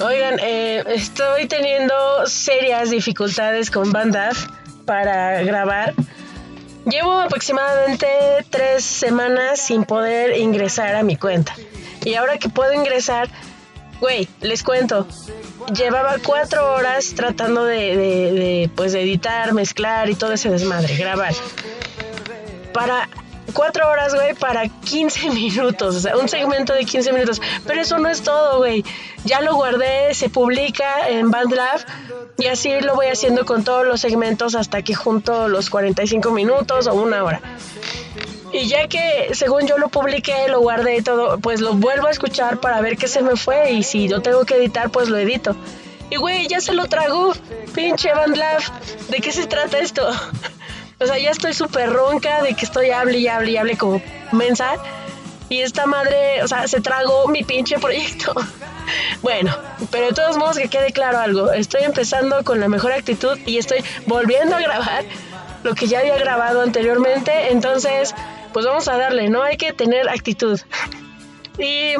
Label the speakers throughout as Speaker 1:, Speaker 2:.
Speaker 1: Oigan, eh, estoy teniendo serias dificultades con Bandaf para grabar. Llevo aproximadamente tres semanas sin poder ingresar a mi cuenta. Y ahora que puedo ingresar, güey, les cuento. Llevaba cuatro horas tratando de, de, de, pues, de editar, mezclar y todo ese desmadre, grabar. Para cuatro horas, güey, para 15 minutos, o sea, un segmento de 15 minutos. Pero eso no es todo, güey. Ya lo guardé, se publica en BandLab y así lo voy haciendo con todos los segmentos hasta que junto los 45 minutos o una hora. Y ya que según yo lo publiqué, lo guardé y todo, pues lo vuelvo a escuchar para ver qué se me fue y si lo tengo que editar, pues lo edito. Y güey, ya se lo tragó, pinche BandLab. ¿De qué se trata esto? O sea, ya estoy súper ronca de que estoy hable y hable y hable como mensa. Y esta madre, o sea, se tragó mi pinche proyecto. Bueno, pero de todos modos que quede claro algo. Estoy empezando con la mejor actitud y estoy volviendo a grabar lo que ya había grabado anteriormente. Entonces, pues vamos a darle, ¿no? Hay que tener actitud. Y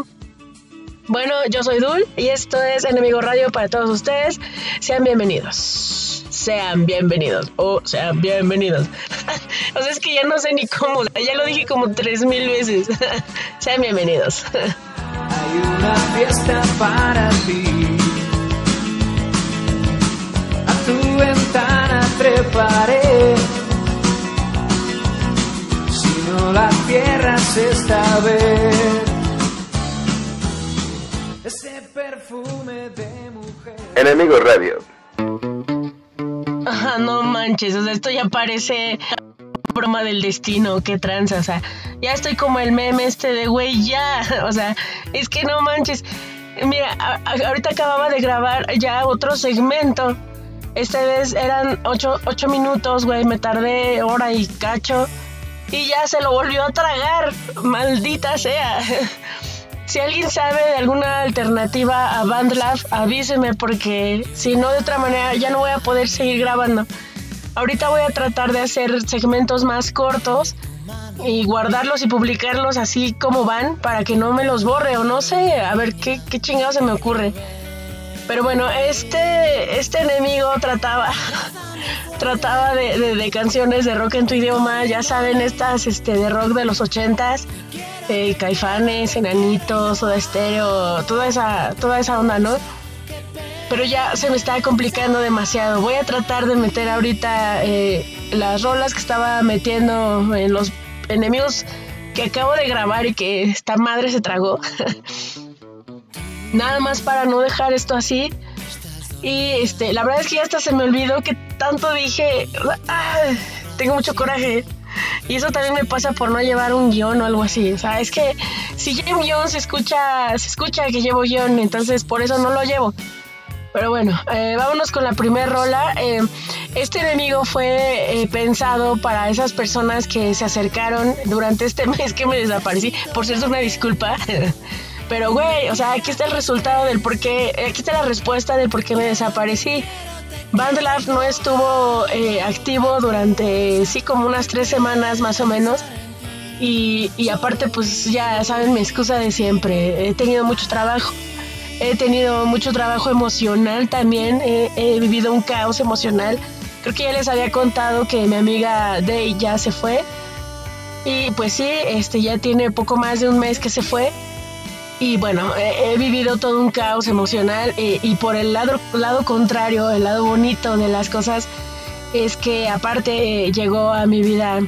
Speaker 1: bueno, yo soy Dul y esto es Enemigo Radio para todos ustedes. Sean bienvenidos sean bienvenidos o sean bienvenidos. o sea, es que ya no sé ni cómo, ya lo dije como tres mil veces. sean bienvenidos. Hay una fiesta para ti. A tu ventana treparé. Si no la tierra se está ver. Ese perfume de mujer. Enemigo Radio no manches, o sea, esto ya parece broma del destino, qué tranza, o sea, ya estoy como el meme este de güey, ya, o sea, es que no manches. Mira, ahorita acababa de grabar ya otro segmento. Esta vez eran ocho, ocho minutos, güey, me tardé hora y cacho. Y ya se lo volvió a tragar, maldita sea. Si alguien sabe de alguna alternativa a BandLab, avíseme porque si no de otra manera ya no voy a poder seguir grabando. Ahorita voy a tratar de hacer segmentos más cortos y guardarlos y publicarlos así como van para que no me los borre o no sé, a ver qué, qué chingado se me ocurre. Pero bueno, este, este enemigo trataba, trataba de, de, canciones de rock en tu idioma, ya saben, estas este, de rock de los ochentas, eh, caifanes, enanitos, soda estéreo, toda esa, toda esa onda, ¿no? Pero ya se me está complicando demasiado. Voy a tratar de meter ahorita eh, las rolas que estaba metiendo en los enemigos que acabo de grabar y que esta madre se tragó. Nada más para no dejar esto así. Y este, la verdad es que ya hasta se me olvidó que tanto dije. tengo mucho coraje. Y eso también me pasa por no llevar un guion o algo así. O sea, es que si llevo un guion se escucha, se escucha que llevo guion, entonces por eso no lo llevo. Pero bueno, eh, vámonos con la primera rola. Eh, este enemigo fue eh, pensado para esas personas que se acercaron durante este mes que me desaparecí. Por cierto, una disculpa. Pero, güey, o sea, aquí está el resultado del por qué, aquí está la respuesta del por qué me desaparecí. BandLab no estuvo eh, activo durante, sí, como unas tres semanas más o menos. Y, aparte, pues ya saben mi excusa de siempre. He tenido mucho trabajo. He tenido mucho trabajo emocional también. He, he vivido un caos emocional. Creo que ya les había contado que mi amiga Day ya se fue. Y pues sí, este ya tiene poco más de un mes que se fue. Y bueno, he, vivido todo un caos emocional y, por el lado, lado contrario, el lado bonito de las cosas, es que aparte llegó a mi vida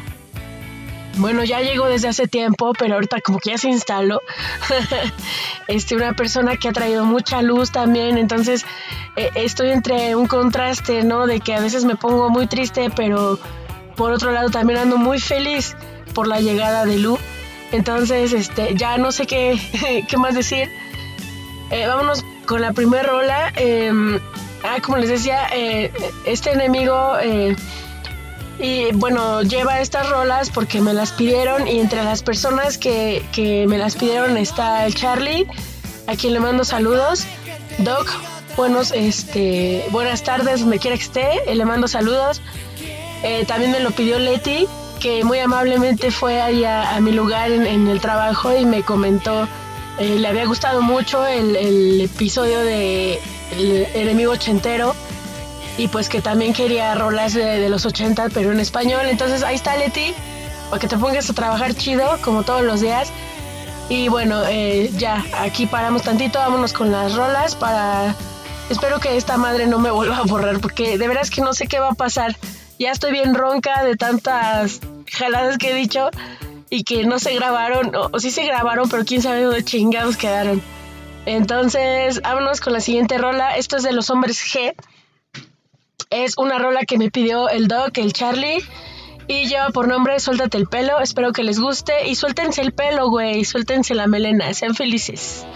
Speaker 1: bueno, ya llegó desde hace tiempo, pero ahorita como que ya se instaló. este, una persona que ha traído mucha luz también. Entonces, eh, estoy entre un contraste, ¿no? De que a veces me pongo muy triste, pero por otro lado también ando muy feliz por la llegada de Lu. Entonces, este, ya no sé qué, qué más decir. Eh, vámonos con la primera rola. Em, ah, como les decía, eh, este enemigo, eh, y bueno, lleva estas rolas porque me las pidieron y entre las personas que, que me las pidieron está el Charlie, a quien le mando saludos. Doc, buenos, este, buenas tardes, donde quiera que esté, le mando saludos. también me lo pidió Leti que muy amablemente fue ahí a, mi lugar en, el trabajo y me comentó eh, le había gustado mucho el, episodio de el enemigo ochentero y pues que también quería rolas de, los 80 pero en español. Entonces ahí está Leti, para que te pongas a trabajar chido como todos los días. Y bueno, eh, ya, aquí paramos tantito, vámonos con las rolas para... Espero que esta madre no me vuelva a borrar porque de veras que no sé qué va a pasar. Ya estoy bien ronca de tantas jaladas que he dicho y que no se grabaron, o, sí se grabaron, pero quién sabe dónde chingados quedaron. Entonces, vámonos con la siguiente rola. Esto es de los hombres G. Es una rola que me pidió el Doc, el Charlie. Y lleva por nombre Suéltate el pelo. Espero que les guste. Y suéltense el pelo, güey. Suéltense la melena. Sean felices.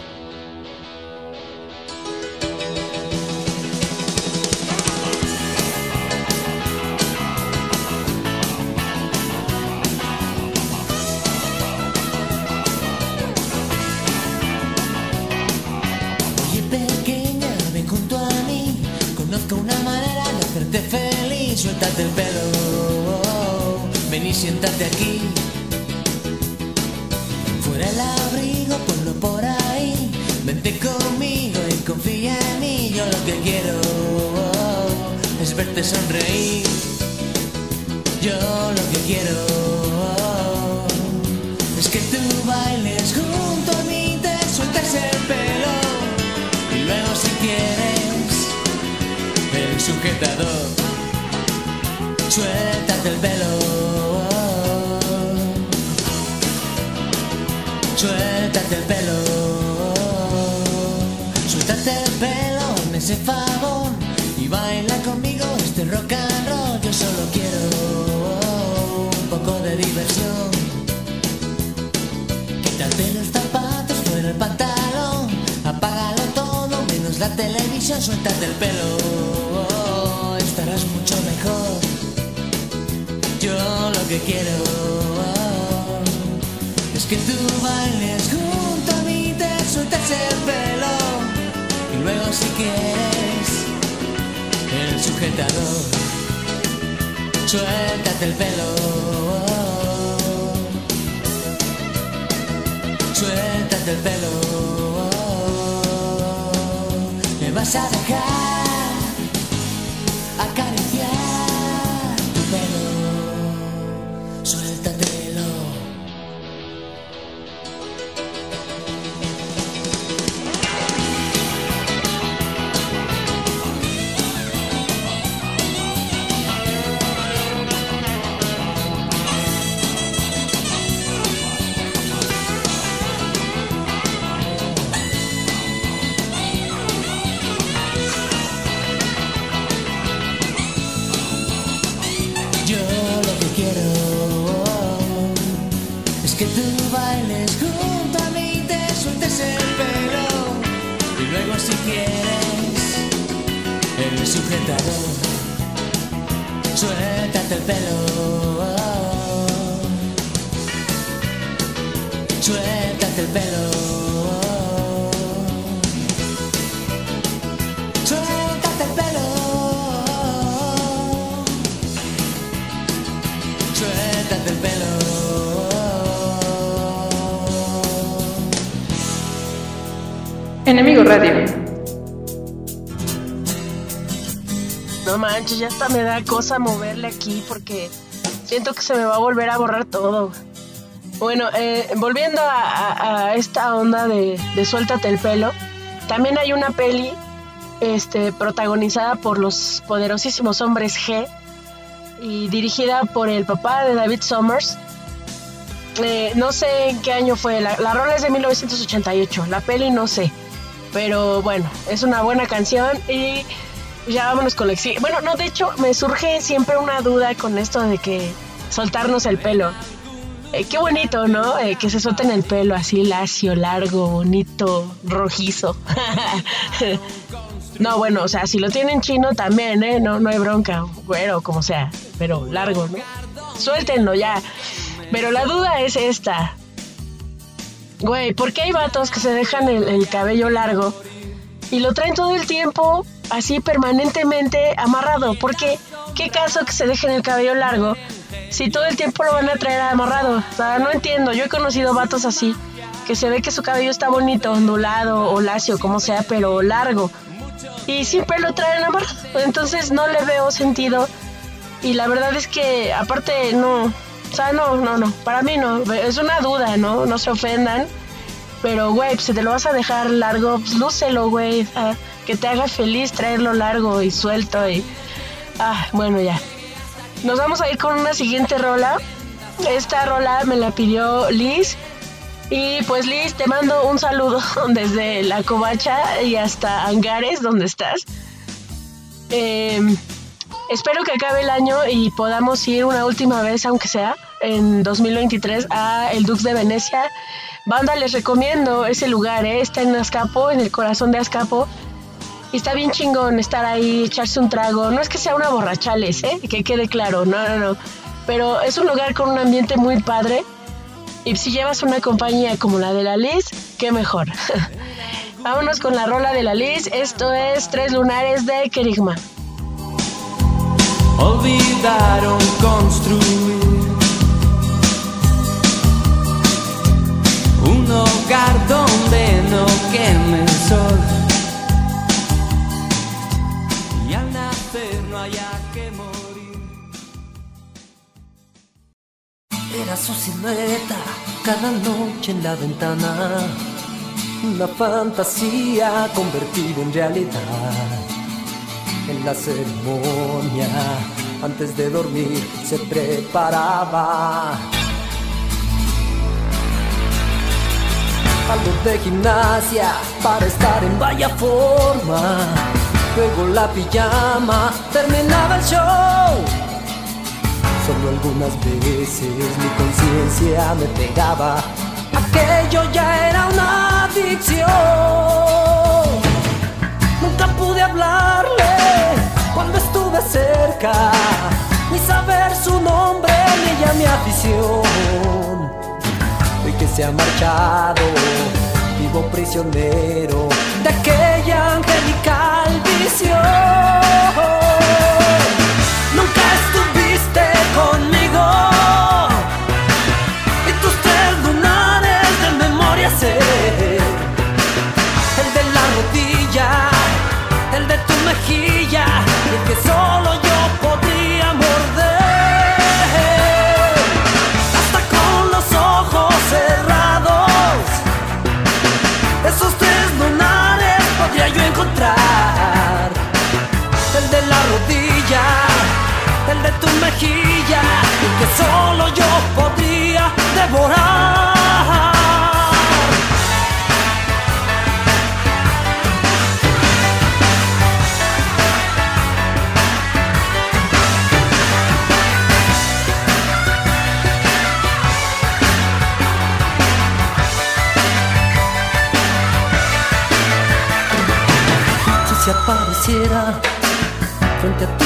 Speaker 2: Televisión. Suéltate el pelo. Estarás mucho mejor yo lo que quiero es que tú bailes junto a mí, te sueltas el pelo y luego si quieres el sujetador, suéltate el pelo, suéltate el pelo, vas a dejar
Speaker 1: ya hasta me da cosa moverle aquí porque siento que se me va a volver a borrar todo. Bueno, eh, volviendo a, esta onda de, Suéltate el pelo, también hay una peli este, protagonizada por los poderosísimos hombres G y dirigida por el papá de David Summers. Eh, no sé en qué año fue, la, la rola es de 1988, la peli no sé, pero bueno, es una buena canción y ya vámonos con la Bueno, no, de hecho, me surge siempre una duda con esto de que soltarnos el pelo. Eh, qué bonito, ¿no? Eh, que se suelten el pelo así lacio, largo, bonito, rojizo. no, bueno, o sea, si lo tienen chino también, ¿eh? No, no hay bronca, güero, como sea, pero largo, ¿no? Suéltenlo ya. Pero la duda es esta. Güey, ¿por qué hay vatos que se dejan el cabello largo y lo traen todo el tiempo así permanentemente amarrado. Porque, ¿qué caso que se dejen el cabello largo si todo el tiempo lo van a traer amarrado? O sea, no entiendo. Yo he conocido vatos así que se ve que su cabello está bonito, ondulado o lacio, como sea, pero largo. Y siempre lo traen amarrado, entonces no le veo sentido. Y la verdad es que aparte no, o sea, no, no, no, para mí no, es una duda, ¿no? No se ofendan. Pero, güey, pues, si te lo vas a dejar largo, pues lúcelo, güey. Que te haga feliz traerlo largo y suelto y... Ah, bueno, ya. Nos vamos a ir con una siguiente rola. Esta rola me la pidió Liz. Y pues Liz, te mando un saludo desde la covacha y hasta Angares, donde estás. Em, espero que acabe el año y podamos ir una última vez, aunque sea, en 2023 a el Dux de Venecia. Banda, les recomiendo ese lugar, ¿eh? está en Azcapo, en el corazón de Azcapo. Y está bien chingón estar ahí, echarse un trago. No es que sea una borrachales, ¿eh? que quede claro, no, no, no. Pero es un lugar con un ambiente muy padre y si llevas una compañía como la de la Liz, qué mejor. Vámonos con la rola de la Liz. Esto es Tres Lunares de Kerigma.
Speaker 3: Olvidaron construir un hogar donde no queme sol. Era su silueta cada noche en la ventana, una fantasía convertida en realidad. En la ceremonia, antes de dormir, se preparaba. Algo de gimnasia para estar en vaya forma. Luego la pijama, terminaba el show Solo algunas veces mi conciencia me pegaba. Aquello ya era una adicción. Nunca pude hablarle cuando estuve cerca, ni saber su nombre ni ya mi afición. Hoy que se ha marchado, vivo prisionero de aquella angelical visión. Que solo yo podría devorar. Si se apareciera frente a tu por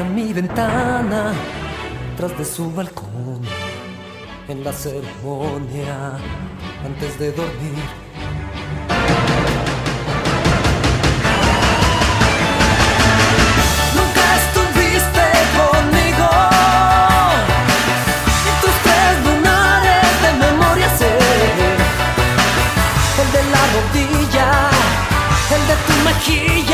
Speaker 3: a mi ventana, tras de su balcón, en la ceremonia, antes de dormir. Nunca estuviste conmigo. Y tus tres lunares de memoria sé. El de la rodilla, el de tu mejilla,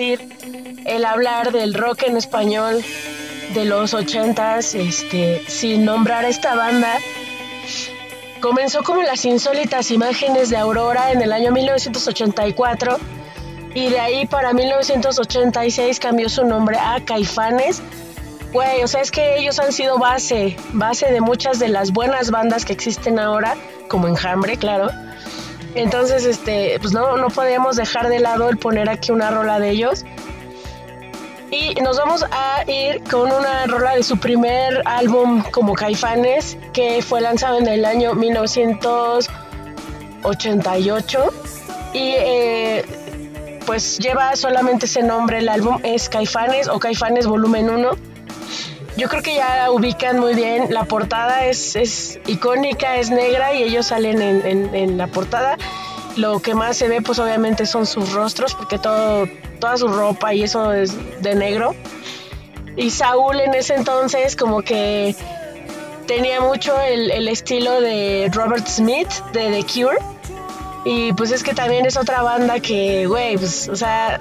Speaker 3: el
Speaker 1: hablar del rock en español de los ochentas, este, sin nombrar a esta banda. Comenzó como las insólitas imágenes de Aurora en el año 1984 y de ahí para 1986 cambió su nombre a Caifanes. Güey, o sea, es que ellos han sido base, base de muchas de las buenas bandas que existen ahora, como Enjambre, claro. Entonces, este, pues no, no podíamos dejar de lado el poner aquí una rola de ellos. Y nos vamos a ir con una rola de su primer álbum como Caifanes, que fue lanzado en el año 1988. Y eh, pues lleva solamente ese nombre, el álbum es Caifanes o Caifanes Volumen 1. Yo creo que ya ubican muy bien, la portada es, es icónica, es negra y ellos salen en, en, la portada. Lo que más se ve pues obviamente son sus rostros porque todo, toda su ropa y eso es de negro. Y Saúl en ese entonces como que tenía mucho el, el estilo de Robert Smith de The Cure y pues es que también es otra banda que, güey, pues, o sea,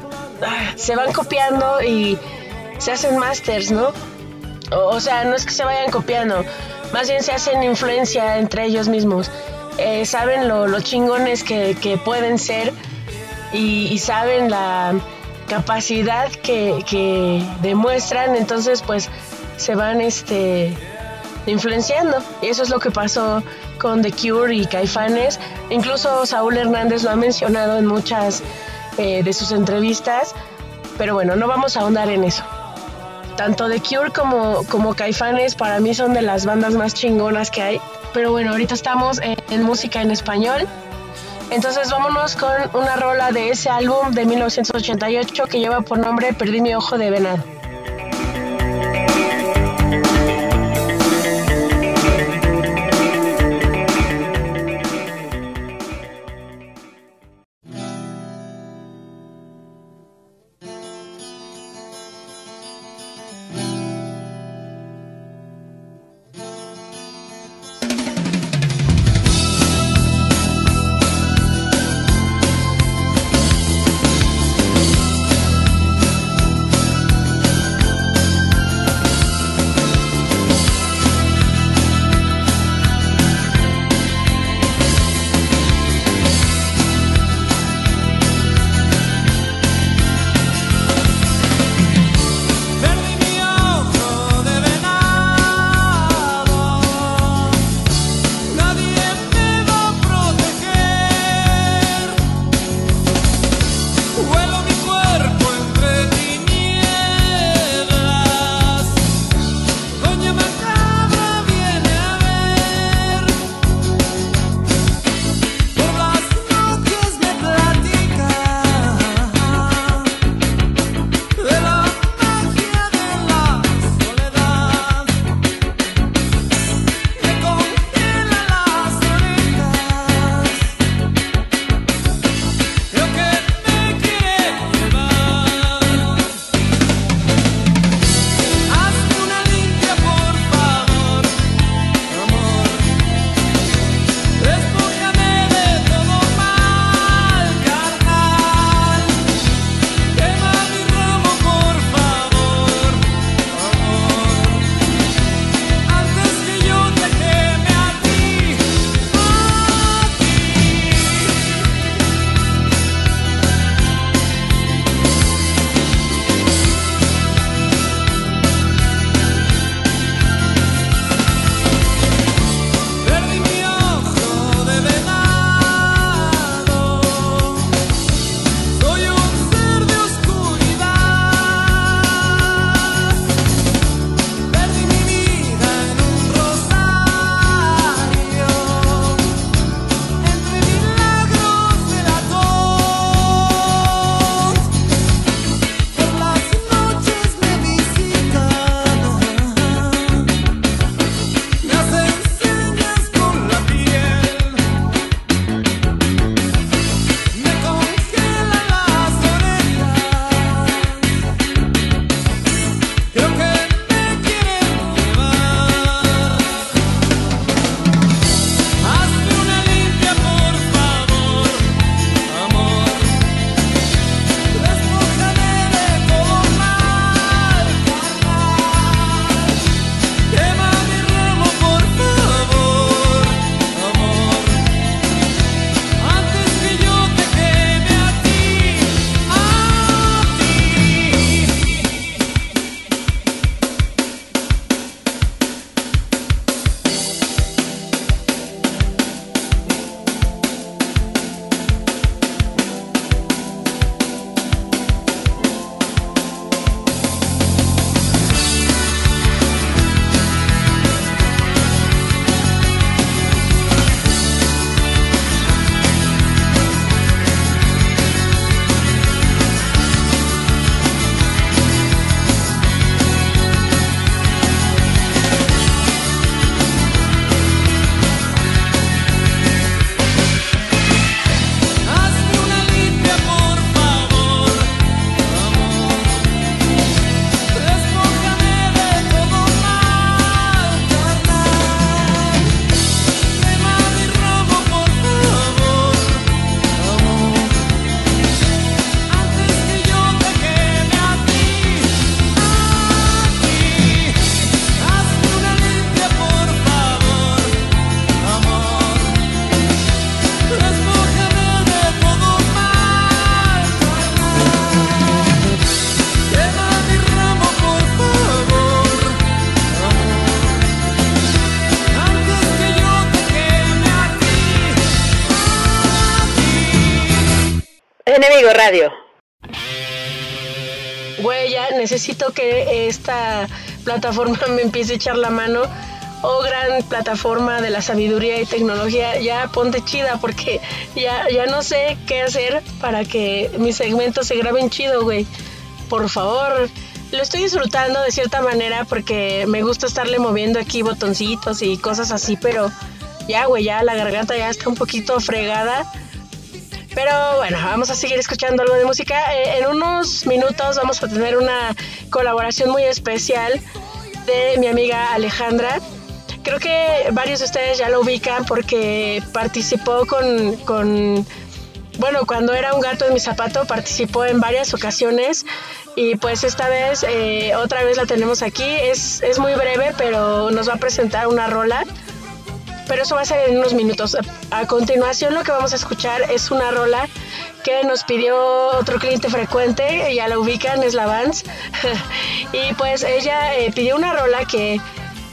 Speaker 1: se van copiando y se hacen masters, ¿no? O, sea, no es que se vayan copiando, más bien se hacen influencia entre ellos mismos. Eh, saben lo, chingones que, pueden ser y, saben la capacidad que, que demuestran, entonces pues se van este influenciando. Y eso es lo que pasó con The Cure y Caifanes. Incluso Saúl Hernández lo ha mencionado en muchas eh, de sus entrevistas, pero bueno, no vamos a ahondar en eso. Tanto The Cure como, como Caifanes para mí son de las bandas más chingonas que hay. Pero bueno, ahorita estamos en música en español. Entonces vámonos con una rola de ese álbum de 1988 que lleva por nombre Perdí mi ojo de venado. Que esta plataforma me empiece a echar la mano. Oh, gran plataforma de la sabiduría y tecnología, ya ponte chida porque ya, ya no sé qué hacer para que mis segmentos se graben chido, güey. Por favor, lo estoy disfrutando de cierta manera porque me gusta estarle moviendo aquí botoncitos y cosas así, pero ya, güey, ya la garganta ya está un poquito fregada. Pero bueno, vamos a seguir escuchando algo de música. Eh, en unos minutos vamos a tener una colaboración muy especial de mi amiga Alejandra. Creo que varios de ustedes ya lo ubican porque participó con, con bueno, cuando era un gato en mi zapato, participó en varias ocasiones y pues esta vez, eh, otra vez la tenemos aquí. Es, es muy breve, pero nos va a presentar una rola. Pero eso va a ser en unos minutos. A continuación lo que vamos a escuchar es una rola que nos pidió otro cliente frecuente, ya la ubican, es la Vans. y pues ella eh, pidió una rola que,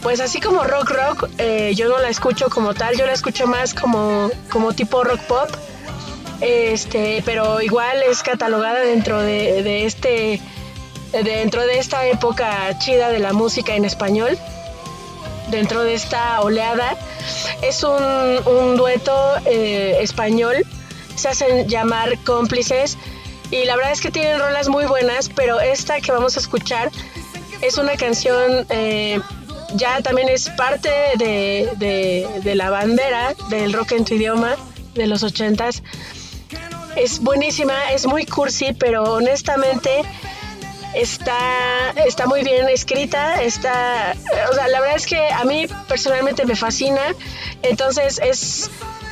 Speaker 1: pues así como rock rock, eh, yo no la escucho como tal, yo la escucho más como, como tipo rock pop este, pero igual es catalogada dentro de, este, dentro de esta época chida de la música en español, dentro de esta oleada. Es un, dueto eh, español, se hacen llamar cómplices y la verdad es que tienen rolas muy buenas, pero esta que vamos a escuchar es una canción... Eh, ya también es parte de, de la bandera del rock en tu idioma de los ochentas. Es buenísima, es muy cursi, pero honestamente está, está muy bien escrita, está, o sea, la verdad es que a mí personalmente me fascina, entonces es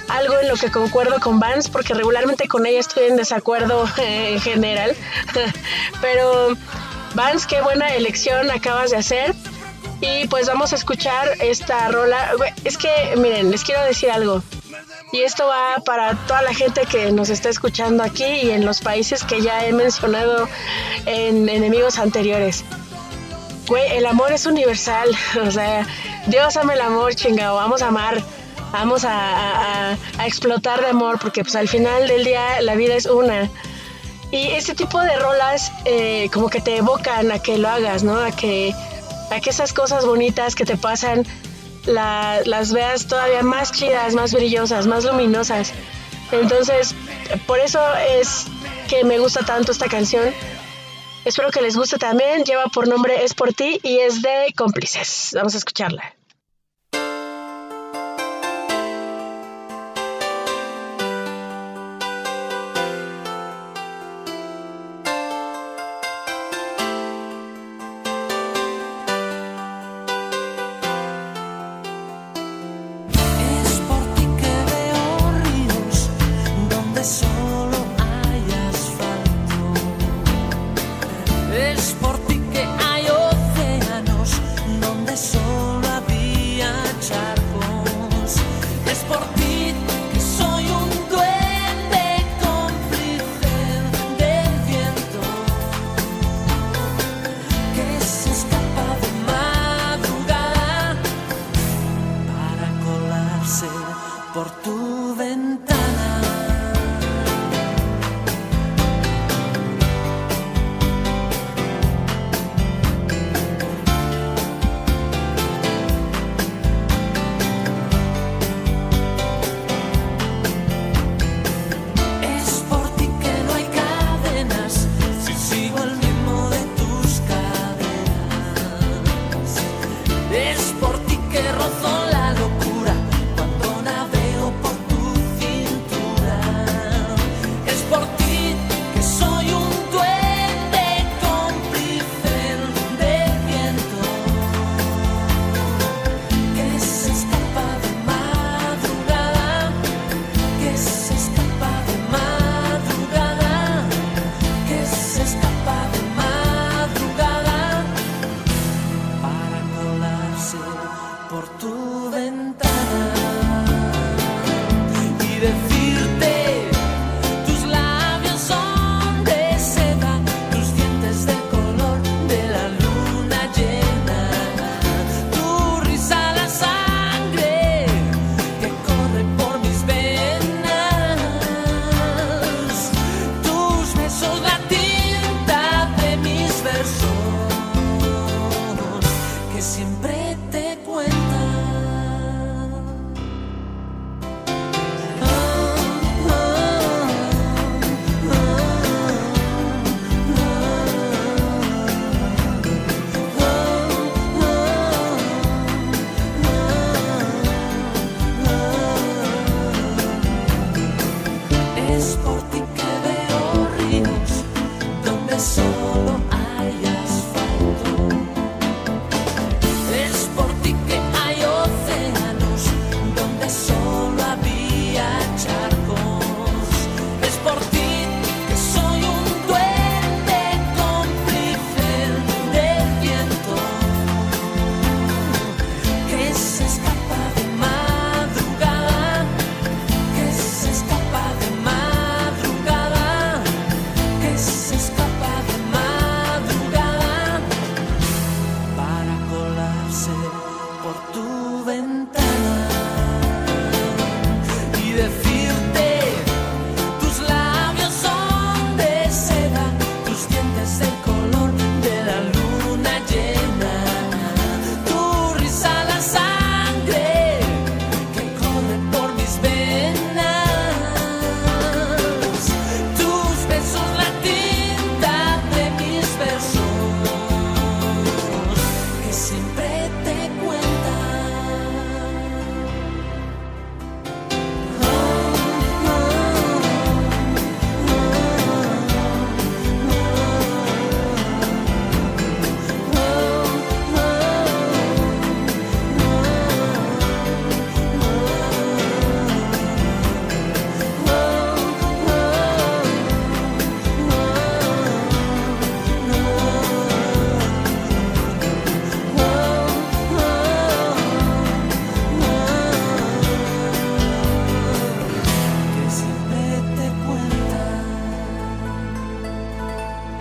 Speaker 1: algo en lo que concuerdo con Vance, porque regularmente con ella estoy en desacuerdo en general, pero Vance, qué buena elección acabas de hacer. Y pues vamos a escuchar esta rola. Es que, miren, les quiero decir algo. Y esto va para toda la gente que nos está escuchando aquí y en los países que ya he mencionado en enemigos anteriores. Güey, el amor es universal. O sea, Dios ama el amor, chingado. Vamos a amar. Vamos a, explotar de amor porque pues al final del día la vida es una. Y este tipo de rolas eh, como que te evocan a que lo hagas, ¿no? A que, a que esas cosas bonitas que te pasan las veas todavía más chidas, más brillosas, más luminosas. Entonces, por eso es que me gusta tanto esta canción. Espero que les guste también. Lleva por nombre Es por ti y es de cómplices. Vamos a escucharla.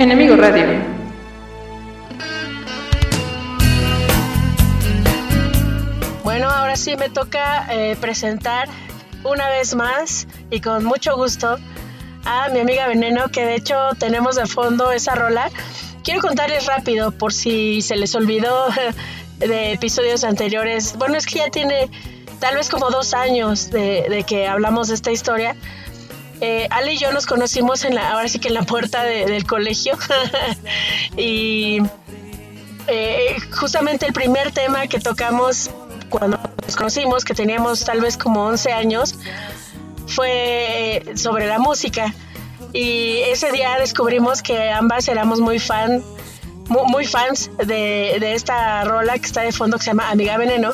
Speaker 4: Enemigo Radio.
Speaker 1: Bueno, ahora sí me toca eh, presentar una vez más y con mucho gusto a mi amiga Veneno, que de hecho tenemos de fondo esa rola. Quiero contarles rápido por si se les olvidó de episodios anteriores. Bueno, es que ya tiene tal vez como dos años de, que hablamos de esta historia. Eh, Ale y yo nos conocimos en la, ahora sí que en la puerta del colegio. y eh, justamente el primer tema que tocamos cuando nos conocimos, que teníamos tal vez como 11 años, fue sobre la música. Y ese día descubrimos que ambas éramos muy fan, muy, fans de, de, esta rola que está de fondo que se llama Amiga Veneno.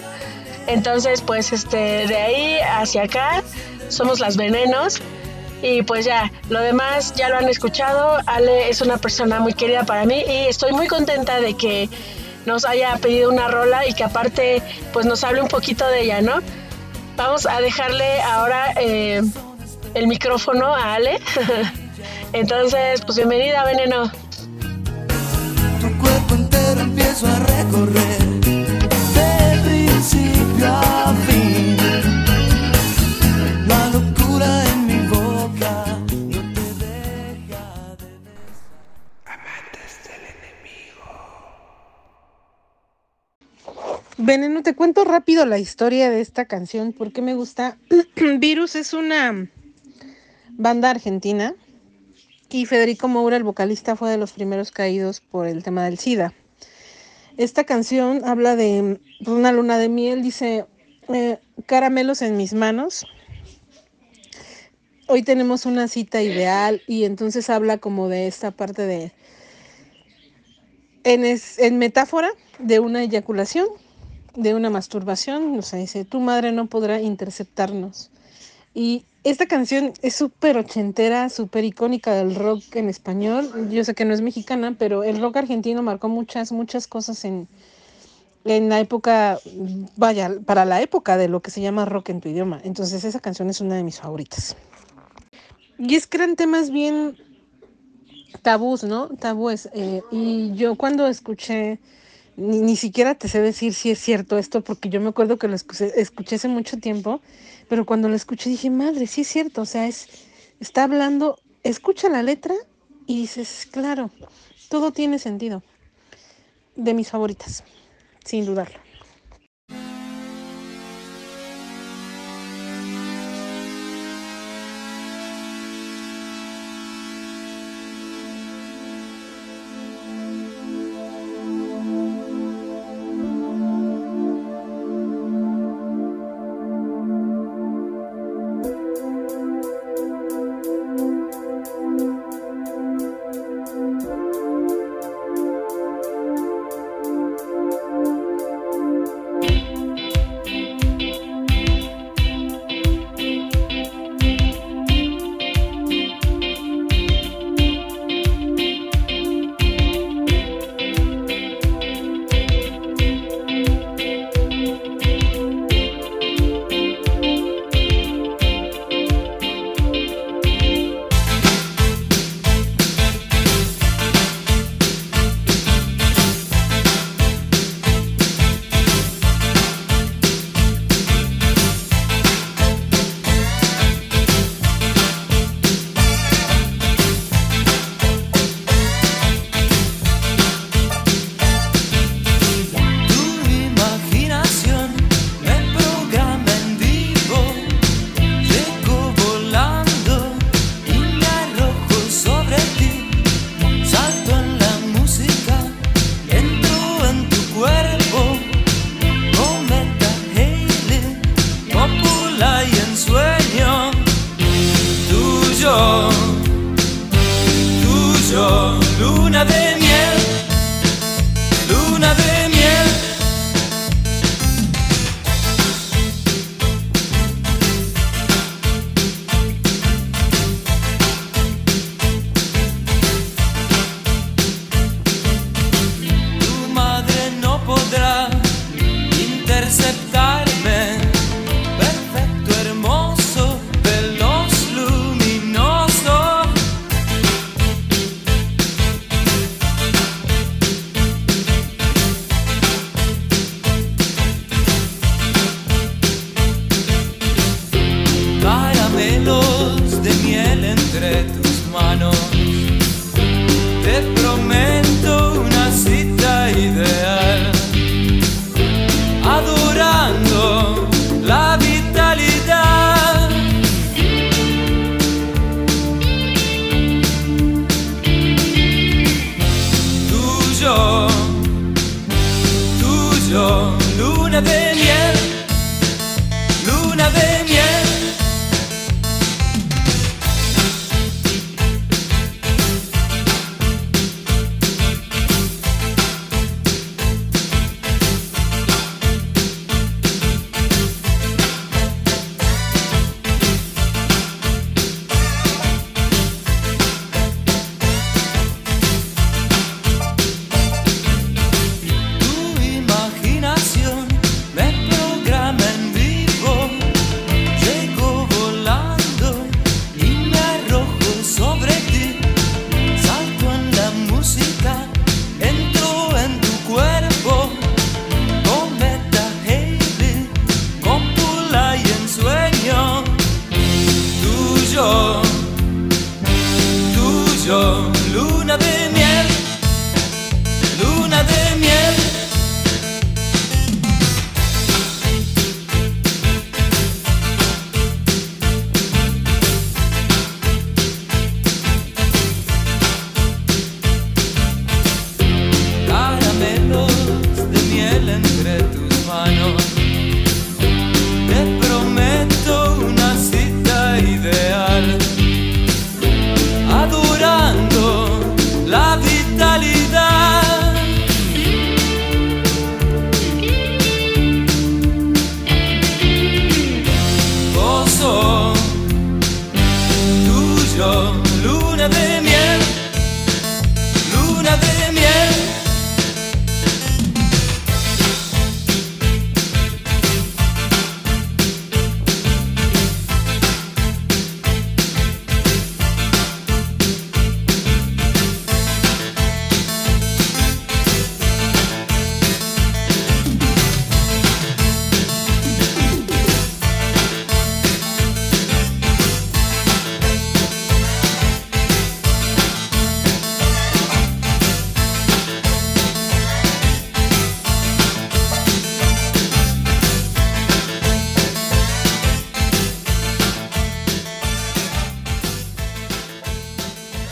Speaker 1: Entonces, pues este, de ahí hacia acá somos las venenos. Y pues ya, lo demás ya lo han escuchado. Ale es una persona muy querida para mí y estoy muy contenta de que nos haya pedido una rola y que aparte pues nos hable un poquito de ella, ¿no? Vamos a dejarle ahora eh, el micrófono a Ale. Entonces, pues bienvenida, Veneno.
Speaker 3: Tu cuerpo entero empiezo a recorrer de principio a
Speaker 4: Veneno, te cuento rápido la historia de esta canción, porque me gusta. Virus es una banda argentina y Federico Moura, el vocalista, fue de los primeros caídos por el tema del SIDA. Esta canción habla de una luna de miel, dice, eh, caramelos en mis manos. Hoy tenemos una cita ideal y entonces habla como de esta parte de, en, en metáfora, de una eyaculación, de una masturbación. O sea, dice, tu madre no podrá interceptarnos. Y esta canción es súper ochentera, súper icónica del rock en español. Yo sé que no es mexicana, pero el rock argentino marcó muchas, muchas cosas en, en la época, vaya, para la época de lo que se llama rock en tu idioma. Entonces esa canción es una de mis favoritas. Y es que eran temas bien tabús, ¿no? Tabúes. Eh, y yo cuando escuché, ni, ni, siquiera te sé decir si es cierto esto, porque yo me acuerdo que lo escuché, escuché hace mucho tiempo pero cuando la escuché dije, madre, sí es cierto, o sea, es, está hablando, escucha la letra y dices, claro, todo tiene sentido. De mis favoritas, sin dudarlo.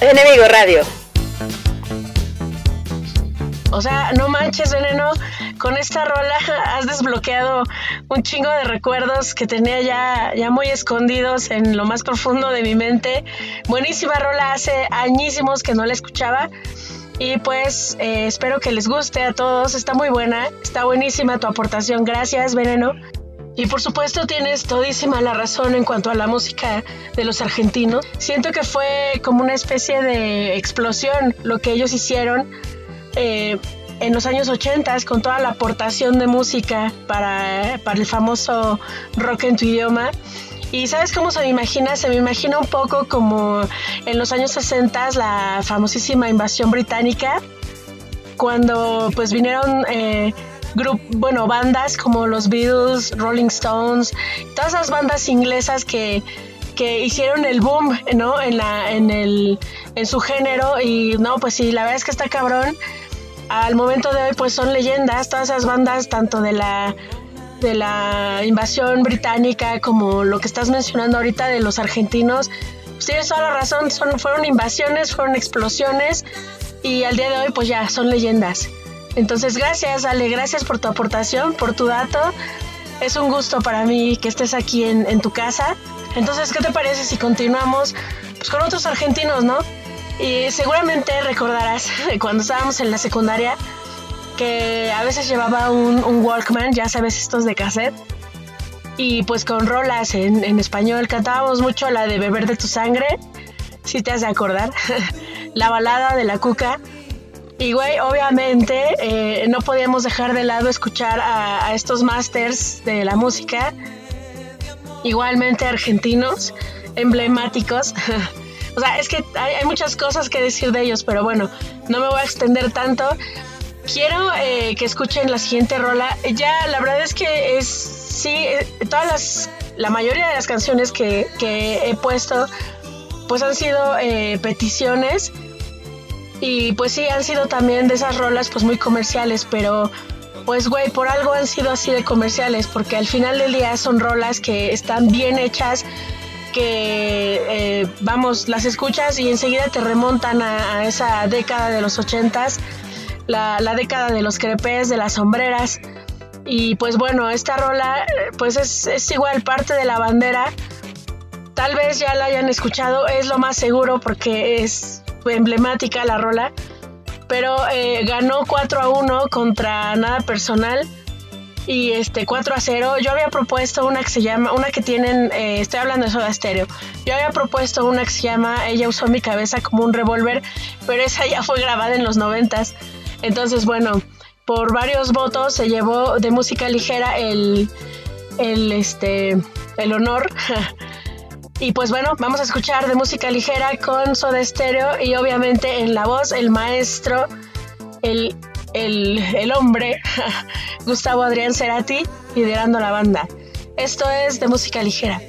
Speaker 5: Enemigo Radio.
Speaker 1: O sea, no manches, veneno. Con esta rola has desbloqueado un chingo de recuerdos que tenía ya, ya muy escondidos en lo más profundo de mi mente. Buenísima rola, hace añísimos que no la escuchaba. Y pues eh, espero que les guste a todos. Está muy buena, está buenísima tu aportación. Gracias, veneno. Y por supuesto tienes todísima la razón en cuanto a la música de los argentinos. Siento que fue como una especie de explosión lo que ellos hicieron eh, en los años 80 con toda la aportación de música para, para el famoso rock en tu idioma. Y ¿sabes cómo se me imagina? Se me imagina un poco como en los años 60 la famosísima invasión británica, cuando pues vinieron... Eh, bueno, bandas como los Beatles, Rolling Stones, todas esas bandas inglesas que, que hicieron el boom, ¿no? En, la, en, el, en su género y no, pues sí, la verdad es que está cabrón. Al momento de hoy pues son leyendas, todas esas bandas, tanto de la de la invasión británica como lo que estás mencionando ahorita de los argentinos, pues tienes toda la razón, son, fueron invasiones, fueron explosiones y al día de hoy pues ya son leyendas. Entonces, gracias, Ale, gracias por tu aportación, por tu dato. Es un gusto para mí que estés aquí en, en tu casa. Entonces, ¿qué te parece si continuamos pues, con otros argentinos, no? Y seguramente recordarás cuando estábamos en la secundaria que a veces llevaba un, un Walkman, ya sabes, estos de cassette. Y pues con rolas en, en español cantábamos mucho la de Beber de tu sangre, si te has de acordar. la balada de la cuca. Y güey, obviamente eh, no podíamos dejar de lado escuchar a, estos masters de la música, igualmente argentinos, emblemáticos. o sea, es que hay, muchas cosas que decir de ellos, pero bueno, no me voy a extender tanto. Quiero eh, que escuchen la siguiente rola. Ya, la verdad es que es, sí, eh, todas las, la mayoría de las canciones que, que he puesto, pues han sido peticiones y pues sí, han sido también de esas rolas pues muy comerciales, pero pues güey, por algo han sido así de comerciales, porque al final del día son rolas que están bien hechas, que eh, vamos, las escuchas y enseguida te remontan a, a esa década de los ochentas, la, la, década de los crepes, de las sombreras. Y pues bueno, esta rola pues es, es igual parte de la bandera. Tal vez ya la hayan escuchado, es lo más seguro porque es emblemática la rola, pero eh, ganó 4 a 1 contra Nada Personal y este 4 a 0. Yo había propuesto una que se llama, una que tienen, eh, estoy hablando de Soda Stereo. Yo había propuesto una que se llama Ella usó mi cabeza como un revólver, pero esa ya fue grabada en los noventas. Entonces, bueno, por varios votos se llevó de música ligera el, el, este, el honor. Y pues bueno, vamos a escuchar de música ligera con Soda Stereo y obviamente en la voz el maestro, el, el, el hombre, Gustavo Adrián Cerati, liderando la banda. Esto es de música ligera.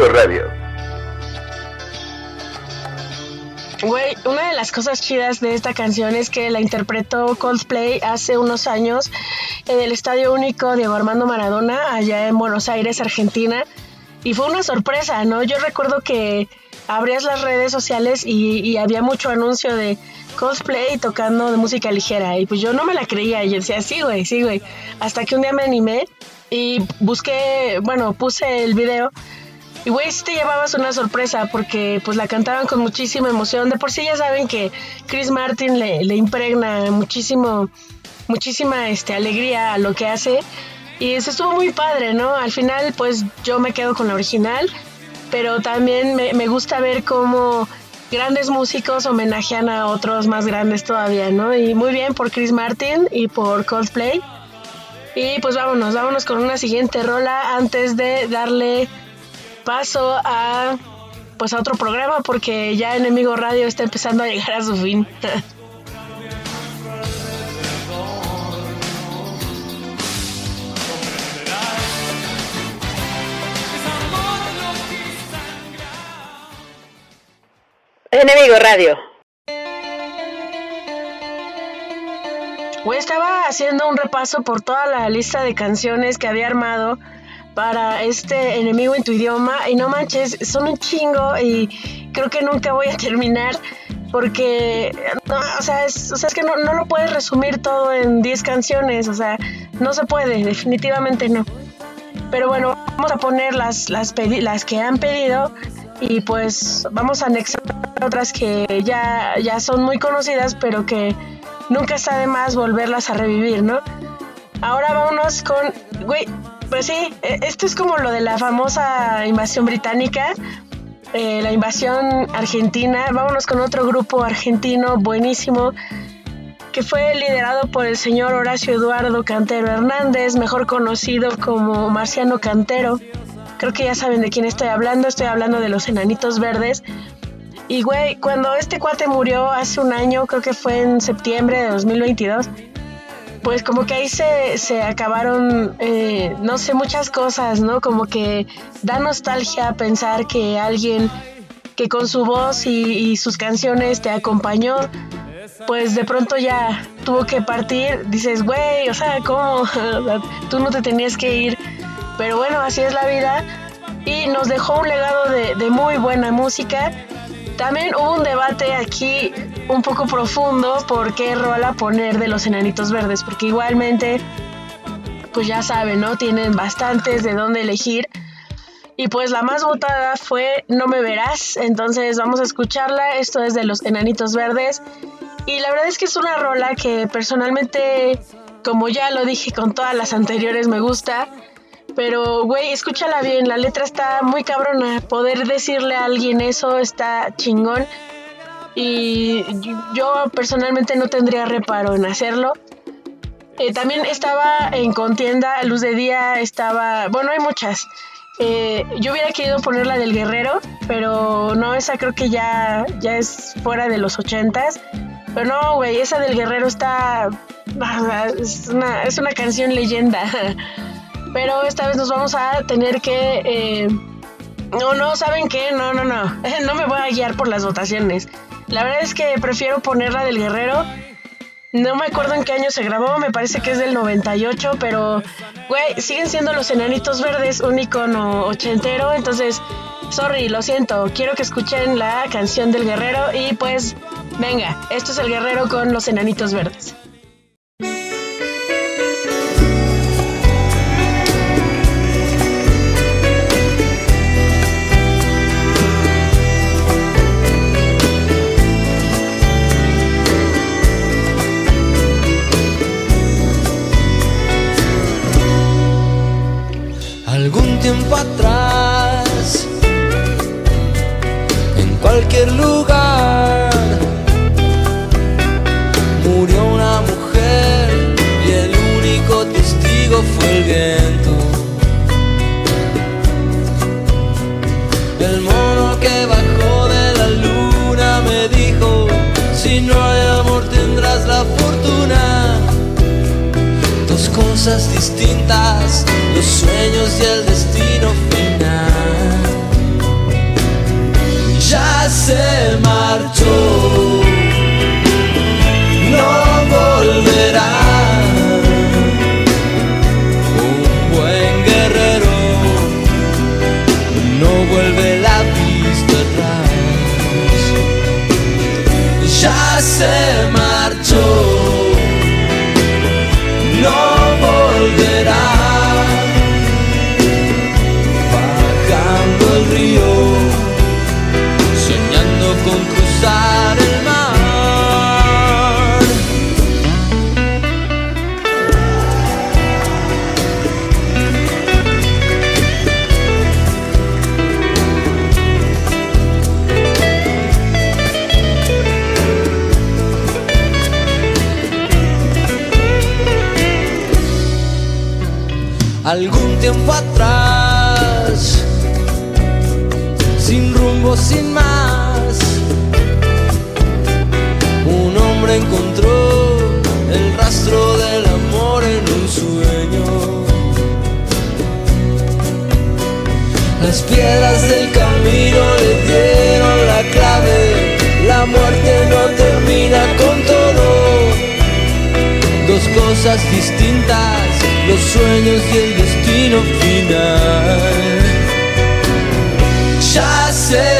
Speaker 6: Enemigo Radio.
Speaker 1: Güey, una de las cosas chidas de esta canción es que la interpretó Coldplay hace unos años en el Estadio Único Diego Armando Maradona, allá en Buenos Aires, Argentina. Y fue una sorpresa, ¿no? Yo recuerdo que abrías las redes sociales y, y había mucho anuncio de cosplay tocando de música ligera. Y pues yo no me la creía. Y yo decía, sí, güey, sí, güey. Hasta que un día me animé y busqué, bueno, puse el video. Y güey, sí te llevabas una sorpresa porque pues la cantaban con muchísima emoción. De por sí ya saben que Chris Martin le, le impregna muchísimo, muchísima este, alegría a lo que hace. Y eso estuvo muy padre, ¿no? Al final pues yo me quedo con la original, pero también me, me gusta ver cómo grandes músicos homenajean a otros más grandes todavía, ¿no? Y muy bien por Chris Martin y por Coldplay. Y pues vámonos, vámonos con una siguiente rola antes de darle paso a pues a otro programa porque ya Enemigo Radio está empezando a llegar a su fin.
Speaker 7: Enemigo Radio.
Speaker 1: Güey, estaba haciendo un repaso por toda la lista de canciones que había armado para este enemigo en tu idioma y no manches, son un chingo y creo que nunca voy a terminar porque, no, o sea, es, o sea, es que no, no lo puedes resumir todo en 10 canciones, o sea, no se puede, definitivamente no. Pero bueno, vamos a poner las, las, pedi- las que han pedido y pues vamos a anexar otras que ya, ya son muy conocidas, pero que nunca está de más volverlas a revivir, ¿no? Ahora vámonos con, güey, pues sí, eh, esto es como lo de la famosa invasión británica, eh, la invasión argentina. Vámonos con otro grupo argentino buenísimo que fue liderado por el señor Horacio Eduardo Cantero Hernández, mejor conocido como Marciano Cantero. Creo que ya saben de quién estoy hablando, estoy hablando de los enanitos verdes. Y güey, cuando este cuate murió hace un año, creo que fue en septiembre de 2022, pues como que ahí se, se acabaron, eh, no sé, muchas cosas, ¿no? Como que da nostalgia pensar que alguien que con su voz y, y sus canciones te acompañó, pues de pronto ya tuvo que partir. Dices, güey, o sea, ¿cómo? Tú no te tenías que ir. Pero bueno, así es la vida. Y nos dejó un legado de, de muy buena música. También hubo un debate aquí un poco profundo por qué rola poner de los enanitos verdes, porque igualmente, pues ya saben, ¿no? Tienen bastantes de dónde elegir. Y pues la más votada fue No me verás, entonces vamos a escucharla. Esto es de los enanitos verdes. Y la verdad es que es una rola que personalmente, como ya lo dije con todas las anteriores, me gusta. Pero, güey, escúchala bien, la letra está muy cabrona. Poder decirle a alguien eso está chingón. Y yo personalmente no tendría reparo en hacerlo. Eh, también estaba en contienda, Luz de Día estaba, bueno, hay muchas. Eh, yo hubiera querido poner la del Guerrero, pero no, esa creo que ya, ya es fuera de los ochentas. Pero no, güey, esa del Guerrero está... Es una, es una canción leyenda. Pero esta vez nos vamos a tener que... eh, no, no, ¿saben qué? No, no, no. No me voy a guiar por las votaciones. La verdad es que prefiero poner la del Guerrero. No me acuerdo en qué año se grabó, me parece que es del 98, pero, güey, siguen siendo los enanitos verdes un icono ochentero, entonces, sorry, lo siento, quiero que escuchen la canción del guerrero y pues, venga, esto es el guerrero con los enanitos verdes.
Speaker 8: Atrás, en cualquier lugar, murió una mujer y el único testigo fue el viento. El mono que bajó de la luna me dijo, si no hay amor tendrás la fortuna dos cosas distintas, los sueños y el marchó, no volverá. Un buen guerrero no vuelve la vista atrás. Ya se marchó piedras del camino le dieron la clave, la muerte no termina con todo dos cosas distintas, los sueños y el destino final. Ya se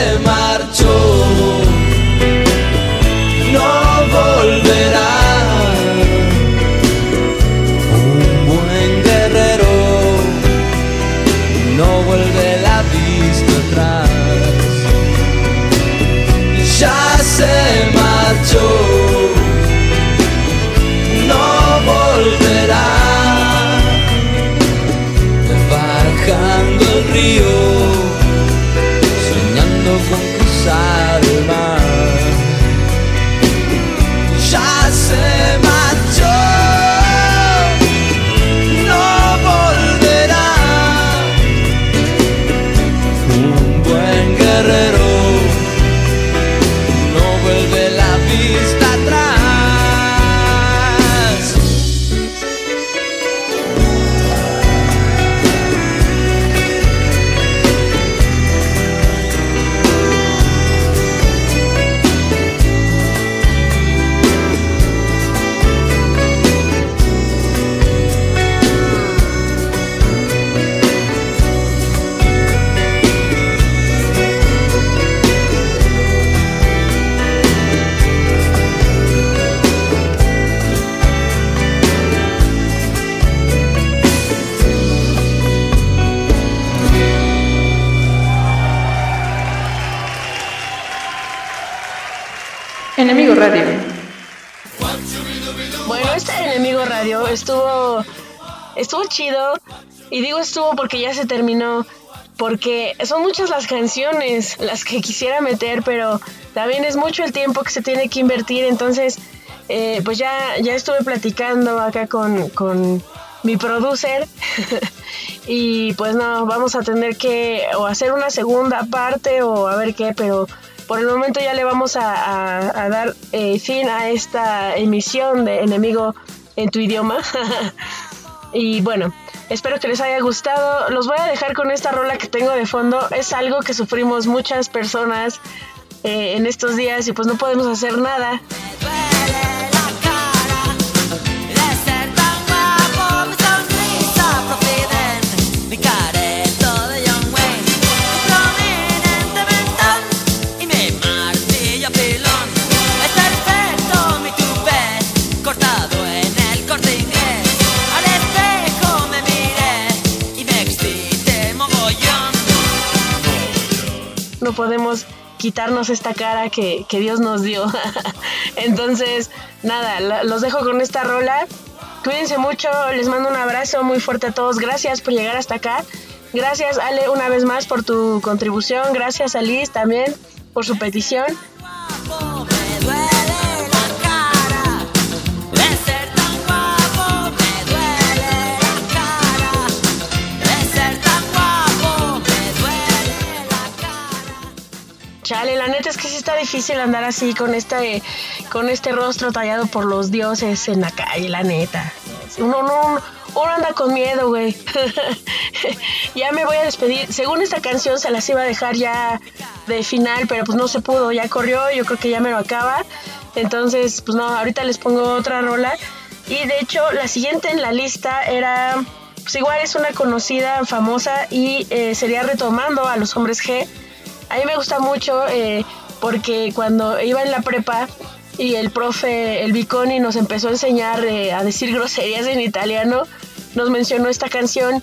Speaker 1: estuvo porque ya se terminó, porque son muchas las canciones las que quisiera meter, pero también es mucho el tiempo que se tiene que invertir, entonces eh, pues ya, ya estuve platicando acá con, con mi producer y pues no, vamos a tener que o hacer una segunda parte o a ver qué, pero por el momento ya le vamos a dar eh, fin a esta emisión de Enemigo en tu idioma. y bueno, espero que les haya gustado. Los voy a dejar con esta rola que tengo de fondo. Es algo que sufrimos muchas personas eh, en estos días y pues no podemos hacer nada. Podemos quitarnos esta cara que, que Dios nos dio. Entonces, nada, los dejo con esta rola. Cuídense mucho, les mando un abrazo muy fuerte a todos. Gracias por llegar hasta acá. Gracias, Ale, una vez más por tu contribución. Gracias a Liz también por su petición. Chale, la neta es que sí está difícil andar así con este, con este rostro tallado por los dioses en la calle, la neta. Uno, no, uno anda con miedo, güey. ya me voy a despedir. Según esta canción se las iba a dejar ya de final, pero pues no se pudo, ya corrió, yo creo que ya me lo acaba. Entonces, pues no, ahorita les pongo otra rola. Y de hecho, la siguiente en la lista era, pues igual es una conocida, famosa, y eh, sería retomando a los hombres G. A mí me gusta mucho eh, porque cuando iba en la prepa y el profe, el Biconi, nos empezó a enseñar eh, a decir groserías en italiano, nos mencionó esta canción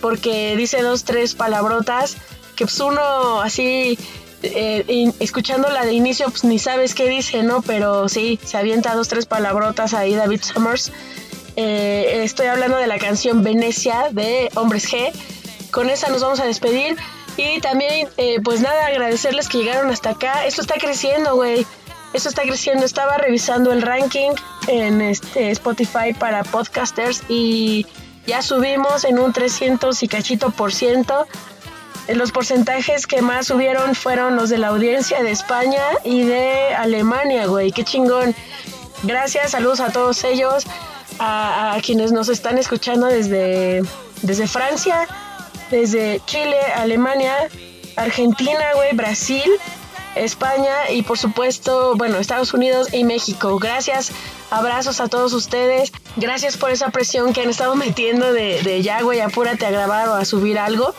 Speaker 1: porque dice dos, tres palabrotas que pues uno así, eh, in- escuchándola de inicio, pues ni sabes qué dice, ¿no? Pero sí, se avienta dos, tres palabrotas ahí David Summers. Eh, estoy hablando de la canción Venecia de Hombres G. Con esa nos vamos a despedir. Y también, eh, pues nada, agradecerles que llegaron hasta acá. Esto está creciendo, güey. Esto está creciendo. Estaba revisando el ranking en este Spotify para podcasters y ya subimos en un 300 y cachito por ciento. Eh, Los porcentajes que más subieron fueron los de la audiencia de España y de Alemania, güey. Qué chingón. Gracias, saludos a todos ellos, a, a quienes nos están escuchando desde, desde Francia, desde Chile, Alemania, Argentina, güey, Brasil, España y por supuesto, bueno, Estados Unidos y México. Gracias, abrazos a todos ustedes. Gracias por esa presión que han estado metiendo de, de ya, güey, apúrate a grabar o a subir algo.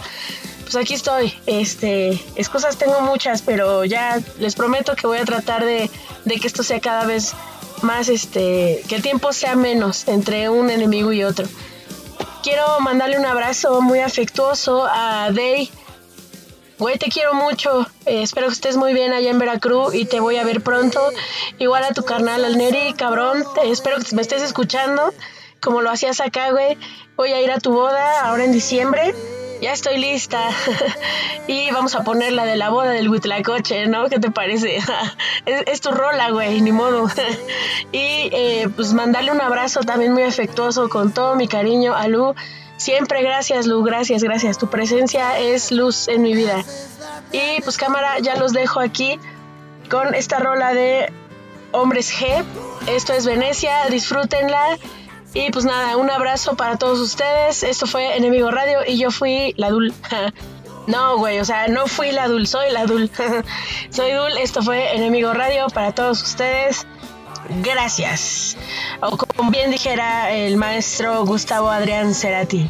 Speaker 1: Pues aquí estoy. Este, excusas tengo muchas, pero ya les prometo que voy a tratar de, de que esto sea cada vez más, este, que el tiempo sea menos entre un enemigo y otro. Quiero mandarle un abrazo muy afectuoso a Day. Güey, te quiero mucho. Eh, espero que estés muy bien allá en Veracruz y te voy a ver pronto. Igual a tu carnal, al Neri, cabrón. Te- espero que me estés escuchando como lo hacías acá, güey. Voy a ir a tu boda ahora en diciembre. Ya estoy lista. y vamos a poner la de la boda del Huitlacoche, ¿no? ¿Qué te parece? es, tu rola, güey, ni modo. y eh, pues mandarle un abrazo también muy afectuoso con todo mi cariño a Lu. Siempre gracias, Lu, gracias, gracias. Tu presencia es luz en mi vida. Y pues cámara, ya los dejo aquí con esta rola de Hombres G. Esto es Venecia, disfrútenla. Y pues nada, un abrazo para todos ustedes. Esto fue Enemigo Radio y yo fui la Dul. No, güey, o sea, no fui la Dul, soy la Dul. soy Dul, esto fue Enemigo Radio para todos ustedes. Gracias. O como bien dijera el maestro Gustavo Adrián Cerati.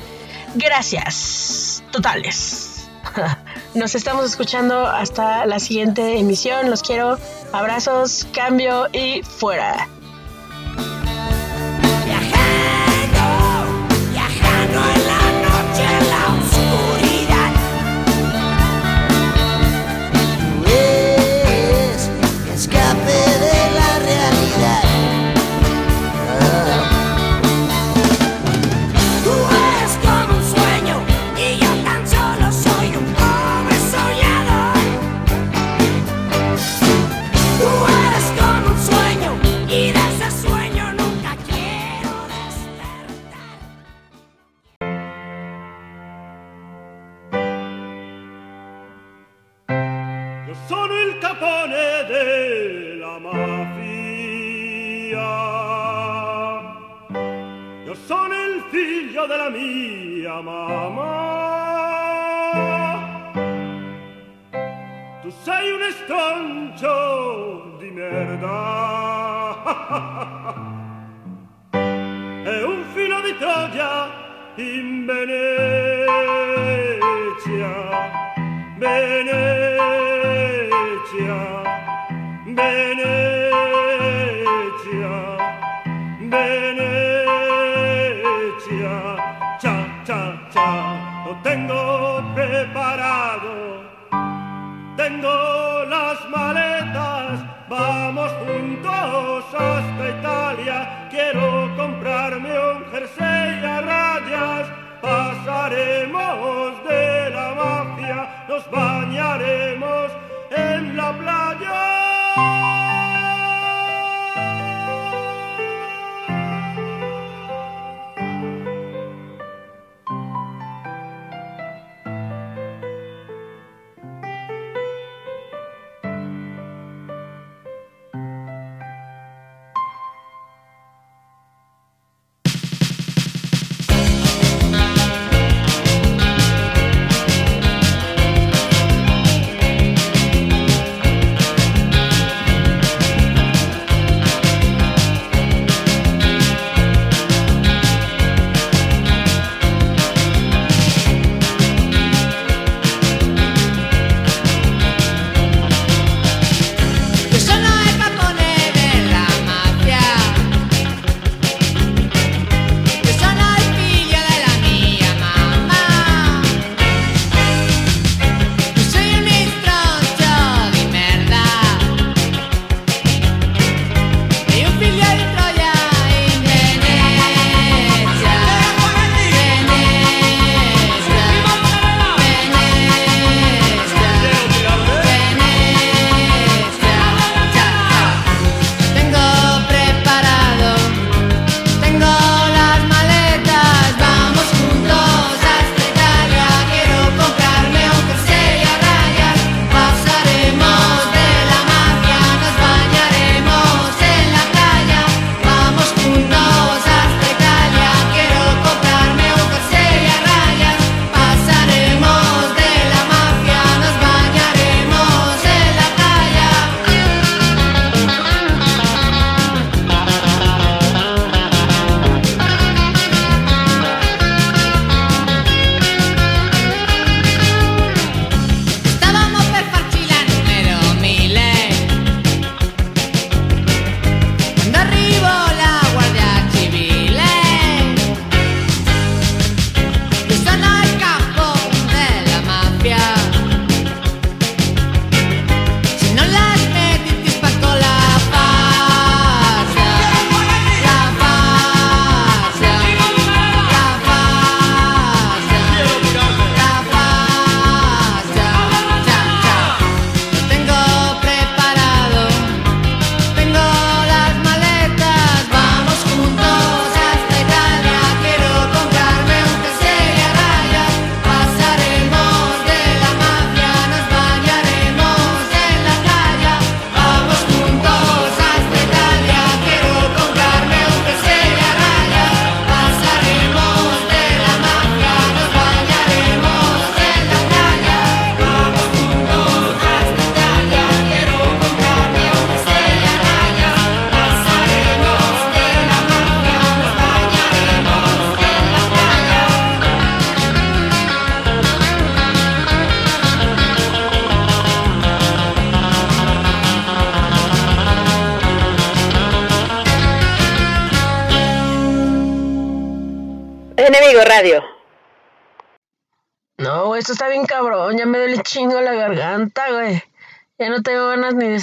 Speaker 1: Gracias. Totales. Nos estamos escuchando hasta la siguiente emisión. Los quiero. Abrazos, cambio y fuera.
Speaker 6: figlio della mia mamma. Tu sei un estroncio di merda. È un filo di Troia in Venezia. Venezia. Venezia. Venezia. lo tengo preparado. Tengo las maletas, vamos juntos a
Speaker 9: espectar.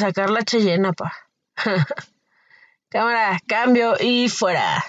Speaker 9: sacar la Cheyenne, pa. Cámara, cambio y fuera.